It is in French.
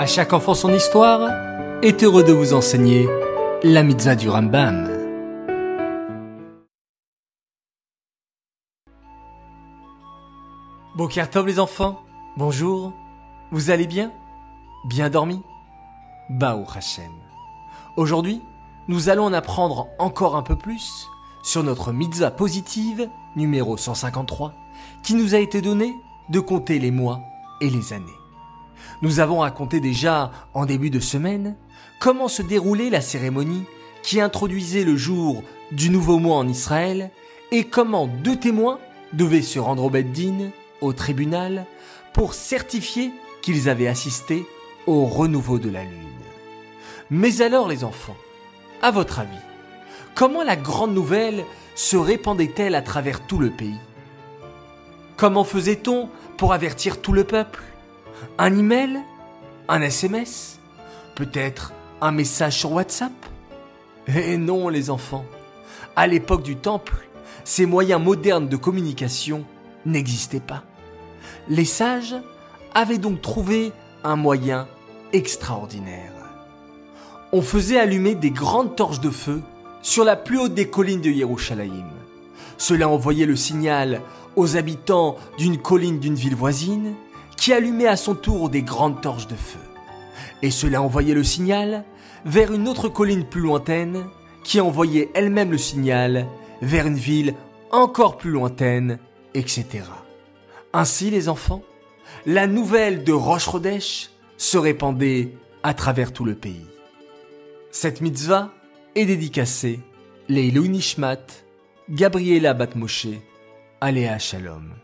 À chaque enfant son histoire est heureux de vous enseigner la mitzvah du Rambam. Bokertov les enfants, bonjour, vous allez bien? Bien dormi? Baou Hashem. Aujourd'hui, nous allons en apprendre encore un peu plus sur notre mitzvah positive numéro 153 qui nous a été donnée de compter les mois et les années. Nous avons raconté déjà en début de semaine comment se déroulait la cérémonie qui introduisait le jour du nouveau mois en Israël et comment deux témoins devaient se rendre au Beddin, au tribunal, pour certifier qu'ils avaient assisté au renouveau de la lune. Mais alors les enfants, à votre avis, comment la grande nouvelle se répandait-elle à travers tout le pays? Comment faisait-on pour avertir tout le peuple? Un email Un SMS Peut-être un message sur WhatsApp Eh non, les enfants. À l'époque du Temple, ces moyens modernes de communication n'existaient pas. Les sages avaient donc trouvé un moyen extraordinaire. On faisait allumer des grandes torches de feu sur la plus haute des collines de Yerushalayim. Cela envoyait le signal aux habitants d'une colline d'une ville voisine qui allumait à son tour des grandes torches de feu. Et cela envoyait le signal vers une autre colline plus lointaine qui envoyait elle-même le signal vers une ville encore plus lointaine, etc. Ainsi, les enfants, la nouvelle de Roche Rodèche se répandait à travers tout le pays. Cette mitzvah est dédicacée Leilou Nishmat, Gabriela Batmoshe, Aléa Shalom.